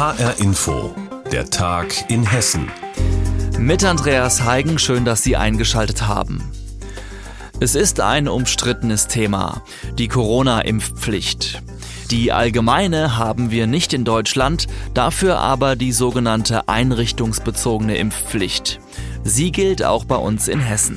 HR Info, der Tag in Hessen. Mit Andreas Heigen, schön, dass Sie eingeschaltet haben. Es ist ein umstrittenes Thema, die Corona-Impfpflicht. Die allgemeine haben wir nicht in Deutschland, dafür aber die sogenannte einrichtungsbezogene Impfpflicht. Sie gilt auch bei uns in Hessen.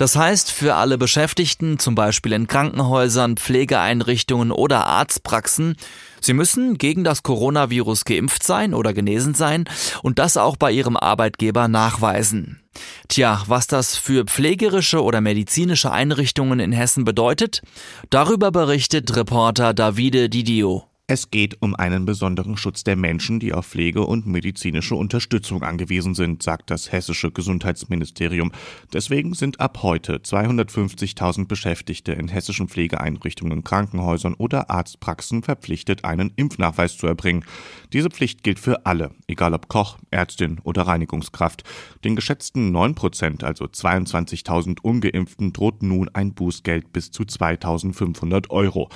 Das heißt, für alle Beschäftigten, zum Beispiel in Krankenhäusern, Pflegeeinrichtungen oder Arztpraxen, sie müssen gegen das Coronavirus geimpft sein oder genesen sein und das auch bei ihrem Arbeitgeber nachweisen. Tja, was das für pflegerische oder medizinische Einrichtungen in Hessen bedeutet, darüber berichtet Reporter Davide Didio. Es geht um einen besonderen Schutz der Menschen, die auf Pflege und medizinische Unterstützung angewiesen sind, sagt das hessische Gesundheitsministerium. Deswegen sind ab heute 250.000 Beschäftigte in hessischen Pflegeeinrichtungen, Krankenhäusern oder Arztpraxen verpflichtet, einen Impfnachweis zu erbringen. Diese Pflicht gilt für alle, egal ob Koch, Ärztin oder Reinigungskraft. Den geschätzten 9 Prozent, also 22.000 Ungeimpften, droht nun ein Bußgeld bis zu 2.500 Euro.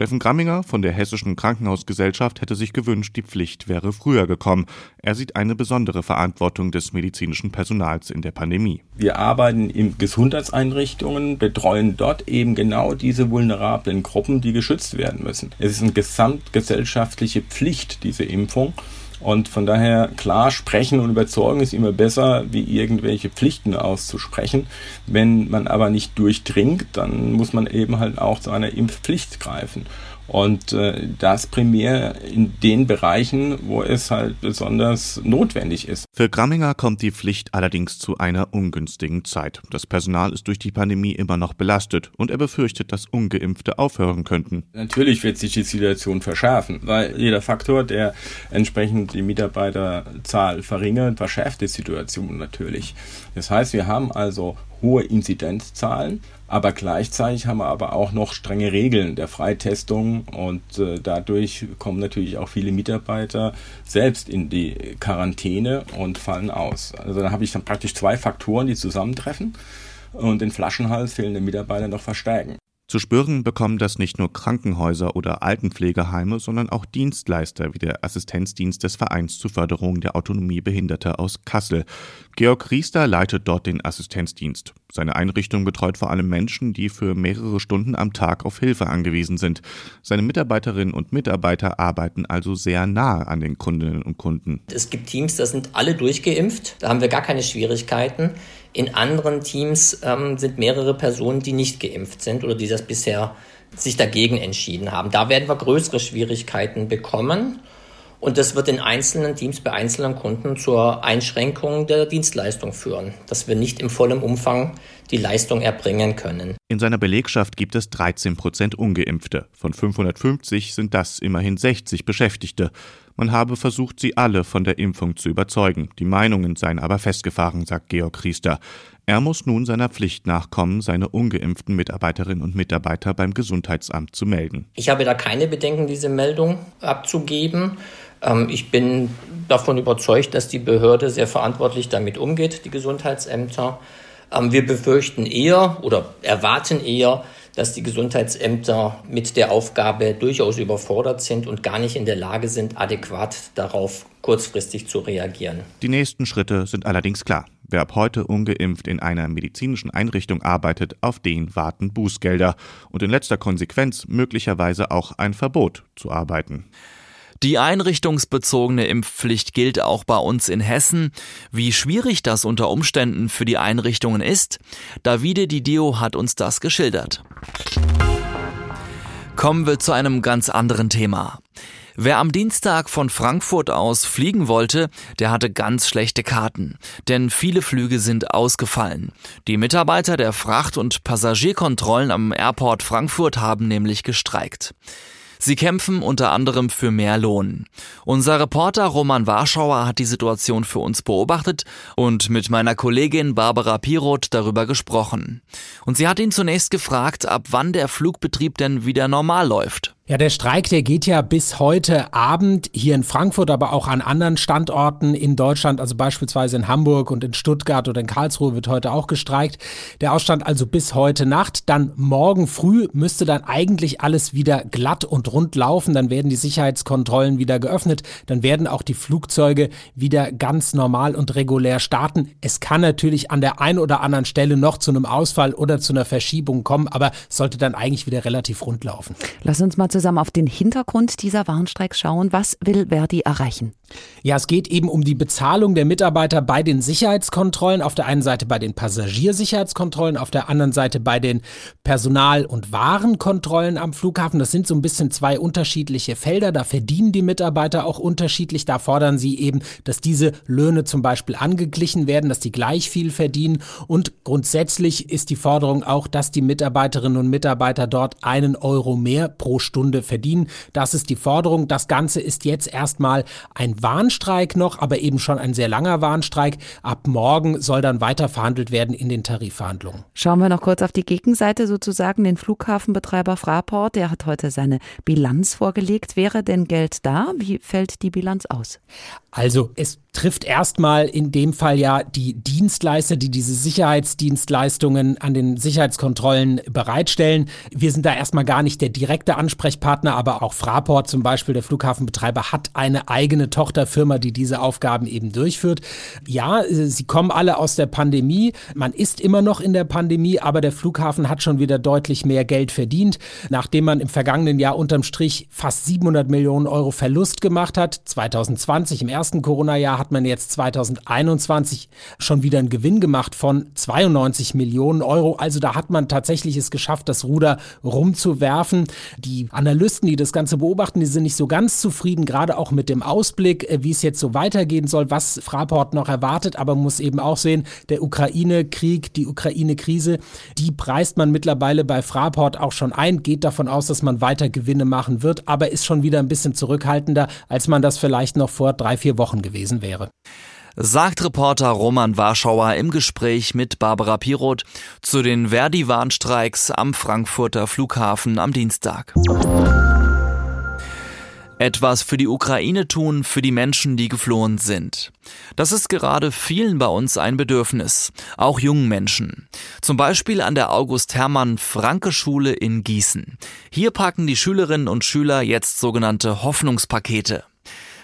Steffen Gramminger von der Hessischen Krankenhausgesellschaft hätte sich gewünscht, die Pflicht wäre früher gekommen. Er sieht eine besondere Verantwortung des medizinischen Personals in der Pandemie. Wir arbeiten in Gesundheitseinrichtungen, betreuen dort eben genau diese vulnerablen Gruppen, die geschützt werden müssen. Es ist eine gesamtgesellschaftliche Pflicht, diese Impfung. Und von daher klar sprechen und überzeugen ist immer besser, wie irgendwelche Pflichten auszusprechen. Wenn man aber nicht durchdringt, dann muss man eben halt auch zu einer Impfpflicht greifen. Und äh, das primär in den Bereichen, wo es halt besonders notwendig ist. Für Gramminger kommt die Pflicht allerdings zu einer ungünstigen Zeit. Das Personal ist durch die Pandemie immer noch belastet und er befürchtet, dass Ungeimpfte aufhören könnten. Natürlich wird sich die Situation verschärfen, weil jeder Faktor, der entsprechend die Mitarbeiterzahl verringert, verschärft die Situation natürlich. Das heißt, wir haben also hohe Inzidenzzahlen, aber gleichzeitig haben wir aber auch noch strenge Regeln der Freitestung und äh, dadurch kommen natürlich auch viele Mitarbeiter selbst in die Quarantäne und fallen aus. Also da habe ich dann praktisch zwei Faktoren, die zusammentreffen und den Flaschenhals fehlende Mitarbeiter noch verstärken. Zu spüren bekommen das nicht nur Krankenhäuser oder Altenpflegeheime, sondern auch Dienstleister wie der Assistenzdienst des Vereins zur Förderung der Autonomie Behinderter aus Kassel. Georg Riester leitet dort den Assistenzdienst. Seine Einrichtung betreut vor allem Menschen, die für mehrere Stunden am Tag auf Hilfe angewiesen sind. Seine Mitarbeiterinnen und Mitarbeiter arbeiten also sehr nah an den Kundinnen und Kunden. Es gibt Teams, da sind alle durchgeimpft. Da haben wir gar keine Schwierigkeiten. In anderen Teams ähm, sind mehrere Personen, die nicht geimpft sind oder die das bisher sich dagegen entschieden haben. Da werden wir größere Schwierigkeiten bekommen. Und das wird in einzelnen Teams bei einzelnen Kunden zur Einschränkung der Dienstleistung führen, dass wir nicht im vollen Umfang die Leistung erbringen können. In seiner Belegschaft gibt es 13 Prozent Ungeimpfte. Von 550 sind das immerhin 60 Beschäftigte. Man habe versucht, sie alle von der Impfung zu überzeugen. Die Meinungen seien aber festgefahren, sagt Georg Riester. Er muss nun seiner Pflicht nachkommen, seine ungeimpften Mitarbeiterinnen und Mitarbeiter beim Gesundheitsamt zu melden. Ich habe da keine Bedenken, diese Meldung abzugeben. Ähm, ich bin davon überzeugt, dass die Behörde sehr verantwortlich damit umgeht, die Gesundheitsämter. Ähm, wir befürchten eher oder erwarten eher, dass die Gesundheitsämter mit der Aufgabe durchaus überfordert sind und gar nicht in der Lage sind, adäquat darauf kurzfristig zu reagieren. Die nächsten Schritte sind allerdings klar. Wer ab heute ungeimpft in einer medizinischen Einrichtung arbeitet, auf den warten Bußgelder und in letzter Konsequenz möglicherweise auch ein Verbot zu arbeiten. Die einrichtungsbezogene Impfpflicht gilt auch bei uns in Hessen. Wie schwierig das unter Umständen für die Einrichtungen ist, Davide Didio hat uns das geschildert. Kommen wir zu einem ganz anderen Thema. Wer am Dienstag von Frankfurt aus fliegen wollte, der hatte ganz schlechte Karten, denn viele Flüge sind ausgefallen. Die Mitarbeiter der Fracht- und Passagierkontrollen am Airport Frankfurt haben nämlich gestreikt. Sie kämpfen unter anderem für mehr Lohn. Unser Reporter Roman Warschauer hat die Situation für uns beobachtet und mit meiner Kollegin Barbara Piroth darüber gesprochen. Und sie hat ihn zunächst gefragt, ab wann der Flugbetrieb denn wieder normal läuft. Ja, der Streik, der geht ja bis heute Abend hier in Frankfurt, aber auch an anderen Standorten in Deutschland, also beispielsweise in Hamburg und in Stuttgart oder in Karlsruhe wird heute auch gestreikt. Der Ausstand also bis heute Nacht. Dann morgen früh müsste dann eigentlich alles wieder glatt und rund laufen. Dann werden die Sicherheitskontrollen wieder geöffnet. Dann werden auch die Flugzeuge wieder ganz normal und regulär starten. Es kann natürlich an der einen oder anderen Stelle noch zu einem Ausfall oder zu einer Verschiebung kommen, aber sollte dann eigentlich wieder relativ rund laufen. Lass uns mal auf den Hintergrund dieser Warnstreiks schauen. Was will Verdi erreichen? Ja, es geht eben um die Bezahlung der Mitarbeiter bei den Sicherheitskontrollen. Auf der einen Seite bei den Passagiersicherheitskontrollen, auf der anderen Seite bei den Personal- und Warenkontrollen am Flughafen. Das sind so ein bisschen zwei unterschiedliche Felder. Da verdienen die Mitarbeiter auch unterschiedlich. Da fordern sie eben, dass diese Löhne zum Beispiel angeglichen werden, dass die gleich viel verdienen. Und grundsätzlich ist die Forderung auch, dass die Mitarbeiterinnen und Mitarbeiter dort einen Euro mehr pro Stunde verdienen. Das ist die Forderung. Das Ganze ist jetzt erstmal ein Warnstreik noch, aber eben schon ein sehr langer Warnstreik. Ab morgen soll dann weiter verhandelt werden in den Tarifverhandlungen. Schauen wir noch kurz auf die Gegenseite sozusagen, den Flughafenbetreiber Fraport. Der hat heute seine Bilanz vorgelegt. Wäre denn Geld da? Wie fällt die Bilanz aus? Also es trifft erstmal in dem Fall ja die Dienstleister, die diese Sicherheitsdienstleistungen an den Sicherheitskontrollen bereitstellen. Wir sind da erstmal gar nicht der direkte Ansprechpartner, aber auch Fraport zum Beispiel, der Flughafenbetreiber, hat eine eigene Tochterfirma, die diese Aufgaben eben durchführt. Ja, sie kommen alle aus der Pandemie. Man ist immer noch in der Pandemie, aber der Flughafen hat schon wieder deutlich mehr Geld verdient, nachdem man im vergangenen Jahr unterm Strich fast 700 Millionen Euro Verlust gemacht hat. 2020 im ersten Corona-Jahr hat man jetzt 2021 schon wieder einen Gewinn gemacht von 92 Millionen Euro. Also da hat man tatsächlich es geschafft, das Ruder rumzuwerfen. Die Analysten, die das Ganze beobachten, die sind nicht so ganz zufrieden, gerade auch mit dem Ausblick, äh, wie es jetzt so weitergehen soll, was Fraport noch erwartet. Aber muss eben auch sehen, der Ukraine-Krieg, die Ukraine-Krise, die preist man mittlerweile bei Fraport auch schon ein, geht davon aus, dass man weiter Gewinne machen wird, aber ist schon wieder ein bisschen zurückhaltender, als man das vielleicht noch vor drei, vier Wochen gewesen wäre sagt Reporter Roman Warschauer im Gespräch mit Barbara Piroth zu den Verdi-Warnstreiks am Frankfurter Flughafen am Dienstag. Etwas für die Ukraine tun, für die Menschen, die geflohen sind. Das ist gerade vielen bei uns ein Bedürfnis, auch jungen Menschen. Zum Beispiel an der August-Hermann-Franke-Schule in Gießen. Hier packen die Schülerinnen und Schüler jetzt sogenannte Hoffnungspakete.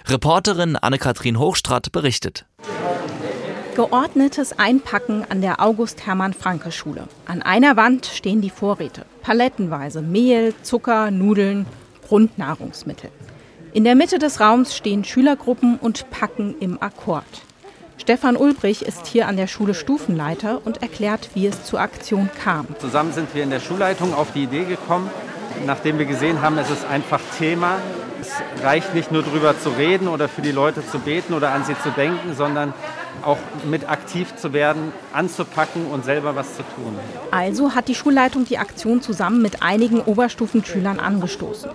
Reporterin Anne-Kathrin Hochstrat berichtet. Geordnetes Einpacken an der August-Hermann-Franke-Schule. An einer Wand stehen die Vorräte. Palettenweise Mehl, Zucker, Nudeln, Grundnahrungsmittel. In der Mitte des Raums stehen Schülergruppen und packen im Akkord. Stefan Ulbrich ist hier an der Schule Stufenleiter und erklärt, wie es zur Aktion kam. Zusammen sind wir in der Schulleitung auf die Idee gekommen, nachdem wir gesehen haben, es ist einfach Thema. Es reicht nicht nur darüber zu reden oder für die Leute zu beten oder an sie zu denken, sondern auch mit aktiv zu werden, anzupacken und selber was zu tun. Also hat die Schulleitung die Aktion zusammen mit einigen Oberstufenschülern angestoßen.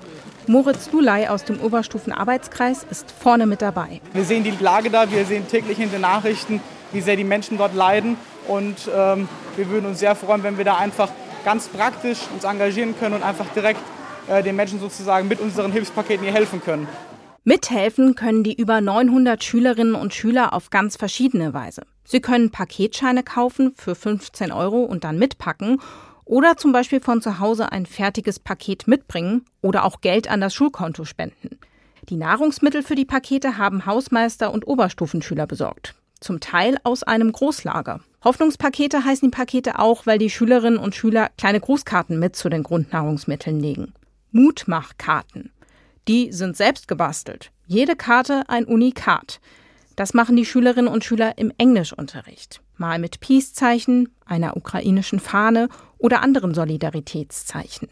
Moritz Lulay aus dem Oberstufenarbeitskreis ist vorne mit dabei. Wir sehen die Lage da, wir sehen täglich in den Nachrichten, wie sehr die Menschen dort leiden. Und ähm, wir würden uns sehr freuen, wenn wir da einfach ganz praktisch uns engagieren können und einfach direkt den Menschen sozusagen mit unseren Hilfspaketen hier helfen können. Mithelfen können die über 900 Schülerinnen und Schüler auf ganz verschiedene Weise. Sie können Paketscheine kaufen für 15 Euro und dann mitpacken oder zum Beispiel von zu Hause ein fertiges Paket mitbringen oder auch Geld an das Schulkonto spenden. Die Nahrungsmittel für die Pakete haben Hausmeister und Oberstufenschüler besorgt. Zum Teil aus einem Großlager. Hoffnungspakete heißen die Pakete auch, weil die Schülerinnen und Schüler kleine Grußkarten mit zu den Grundnahrungsmitteln legen. Mutmachkarten. Die sind selbst gebastelt. Jede Karte ein Unikat. Das machen die Schülerinnen und Schüler im Englischunterricht. Mal mit Peace-Zeichen, einer ukrainischen Fahne oder anderen Solidaritätszeichen.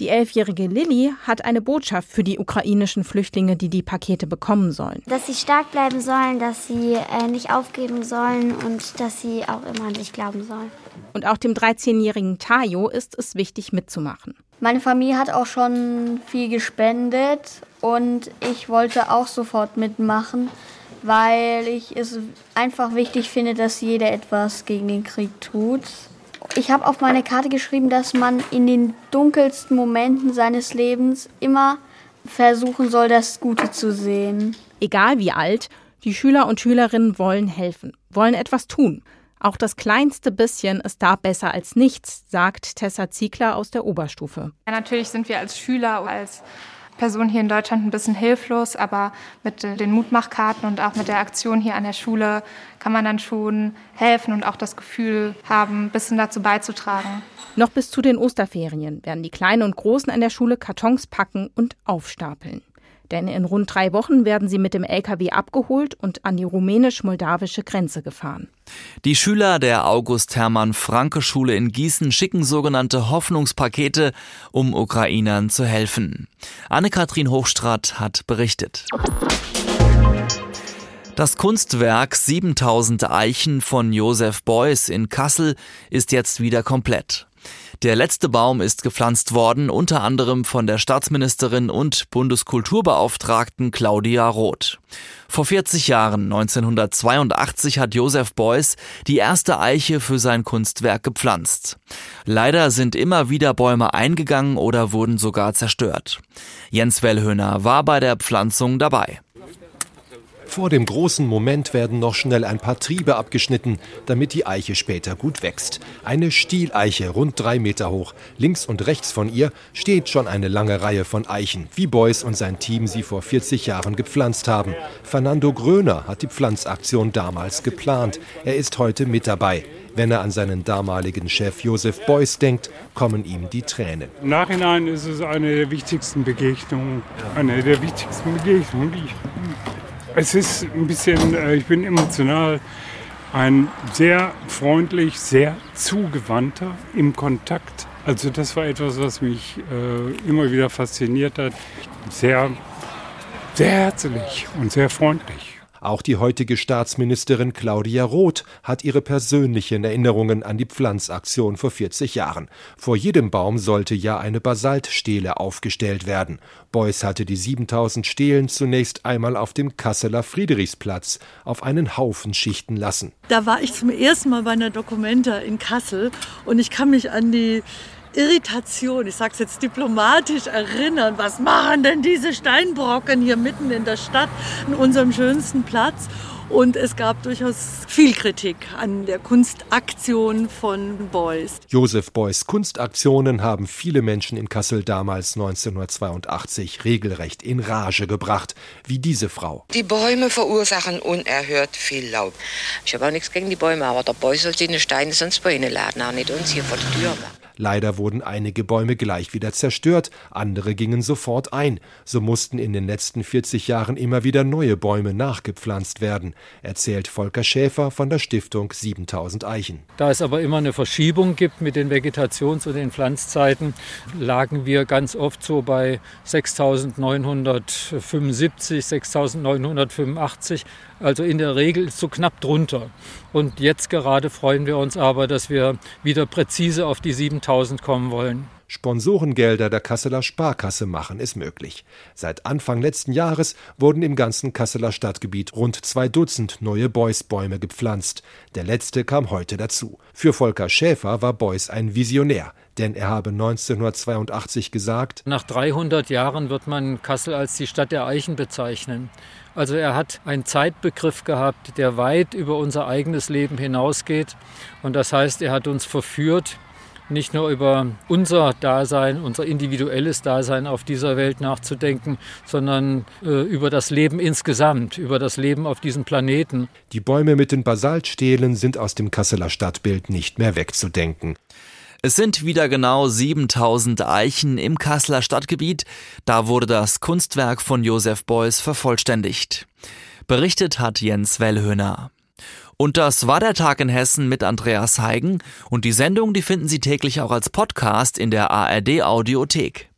Die elfjährige Lilly hat eine Botschaft für die ukrainischen Flüchtlinge, die die Pakete bekommen sollen. Dass sie stark bleiben sollen, dass sie äh, nicht aufgeben sollen und dass sie auch immer an sich glauben sollen. Und auch dem 13-jährigen Tayo ist es wichtig mitzumachen. Meine Familie hat auch schon viel gespendet und ich wollte auch sofort mitmachen, weil ich es einfach wichtig finde, dass jeder etwas gegen den Krieg tut. Ich habe auf meine Karte geschrieben, dass man in den dunkelsten Momenten seines Lebens immer versuchen soll, das Gute zu sehen. Egal wie alt, die Schüler und Schülerinnen wollen helfen, wollen etwas tun. Auch das kleinste bisschen ist da besser als nichts, sagt Tessa Ziegler aus der Oberstufe. Ja, natürlich sind wir als Schüler, als Person hier in Deutschland ein bisschen hilflos, aber mit den Mutmachkarten und auch mit der Aktion hier an der Schule kann man dann schon helfen und auch das Gefühl haben, ein bisschen dazu beizutragen. Noch bis zu den Osterferien werden die Kleinen und Großen an der Schule Kartons packen und aufstapeln. Denn in rund drei Wochen werden sie mit dem LKW abgeholt und an die rumänisch-moldawische Grenze gefahren. Die Schüler der August-Hermann-Franke-Schule in Gießen schicken sogenannte Hoffnungspakete, um Ukrainern zu helfen. Anne-Kathrin Hochstrat hat berichtet. Das Kunstwerk 7000 Eichen von Josef Beuys in Kassel ist jetzt wieder komplett. Der letzte Baum ist gepflanzt worden, unter anderem von der Staatsministerin und Bundeskulturbeauftragten Claudia Roth. Vor 40 Jahren, 1982, hat Josef Beuys die erste Eiche für sein Kunstwerk gepflanzt. Leider sind immer wieder Bäume eingegangen oder wurden sogar zerstört. Jens Wellhöhner war bei der Pflanzung dabei. Vor dem großen Moment werden noch schnell ein paar Triebe abgeschnitten, damit die Eiche später gut wächst. Eine Stieleiche, rund drei Meter hoch. Links und rechts von ihr steht schon eine lange Reihe von Eichen, wie Beuys und sein Team sie vor 40 Jahren gepflanzt haben. Fernando Gröner hat die Pflanzaktion damals geplant. Er ist heute mit dabei. Wenn er an seinen damaligen Chef Josef Beuys denkt, kommen ihm die Tränen. Im Nachhinein ist es eine der wichtigsten Begegnungen, eine der wichtigsten Begegnungen, die ich es ist ein bisschen, äh, ich bin emotional, ein sehr freundlich, sehr zugewandter im Kontakt. Also das war etwas, was mich äh, immer wieder fasziniert hat. Sehr, sehr herzlich und sehr freundlich. Auch die heutige Staatsministerin Claudia Roth hat ihre persönlichen Erinnerungen an die Pflanzaktion vor 40 Jahren. Vor jedem Baum sollte ja eine Basaltstele aufgestellt werden. Beuys hatte die 7000 Stelen zunächst einmal auf dem Kasseler Friedrichsplatz auf einen Haufen schichten lassen. Da war ich zum ersten Mal bei einer Dokumenta in Kassel und ich kann mich an die Irritation, ich sage es jetzt diplomatisch, erinnern. Was machen denn diese Steinbrocken hier mitten in der Stadt, an unserem schönsten Platz? Und es gab durchaus viel Kritik an der Kunstaktion von Beuys. Josef Beuys Kunstaktionen haben viele Menschen in Kassel damals 1982 regelrecht in Rage gebracht, wie diese Frau. Die Bäume verursachen unerhört viel Laub. Ich habe auch nichts gegen die Bäume, aber der Beuys soll die Steine sonst bei ihnen laden, auch nicht uns hier vor der Tür machen. Leider wurden einige Bäume gleich wieder zerstört, andere gingen sofort ein. So mussten in den letzten 40 Jahren immer wieder neue Bäume nachgepflanzt werden, erzählt Volker Schäfer von der Stiftung 7000 Eichen. Da es aber immer eine Verschiebung gibt mit den Vegetations- und den Pflanzzeiten, lagen wir ganz oft so bei 6975, 6985, also in der Regel so knapp drunter. Und jetzt gerade freuen wir uns aber, dass wir wieder präzise auf die 7000 kommen wollen. Sponsorengelder der Kasseler Sparkasse machen es möglich. Seit Anfang letzten Jahres wurden im ganzen Kasseler Stadtgebiet rund zwei Dutzend neue Beuys-Bäume gepflanzt. Der letzte kam heute dazu. Für Volker Schäfer war Beuys ein Visionär, denn er habe 1982 gesagt: Nach 300 Jahren wird man Kassel als die Stadt der Eichen bezeichnen. Also er hat einen Zeitbegriff gehabt, der weit über unser eigenes Leben hinausgeht. Und das heißt, er hat uns verführt, nicht nur über unser Dasein, unser individuelles Dasein auf dieser Welt nachzudenken, sondern äh, über das Leben insgesamt, über das Leben auf diesem Planeten. Die Bäume mit den Basaltstelen sind aus dem Kasseler Stadtbild nicht mehr wegzudenken. Es sind wieder genau 7000 Eichen im Kasseler Stadtgebiet. Da wurde das Kunstwerk von Josef Beuys vervollständigt. Berichtet hat Jens Wellhöhner. Und das war der Tag in Hessen mit Andreas Heigen. Und die Sendung, die finden Sie täglich auch als Podcast in der ARD Audiothek.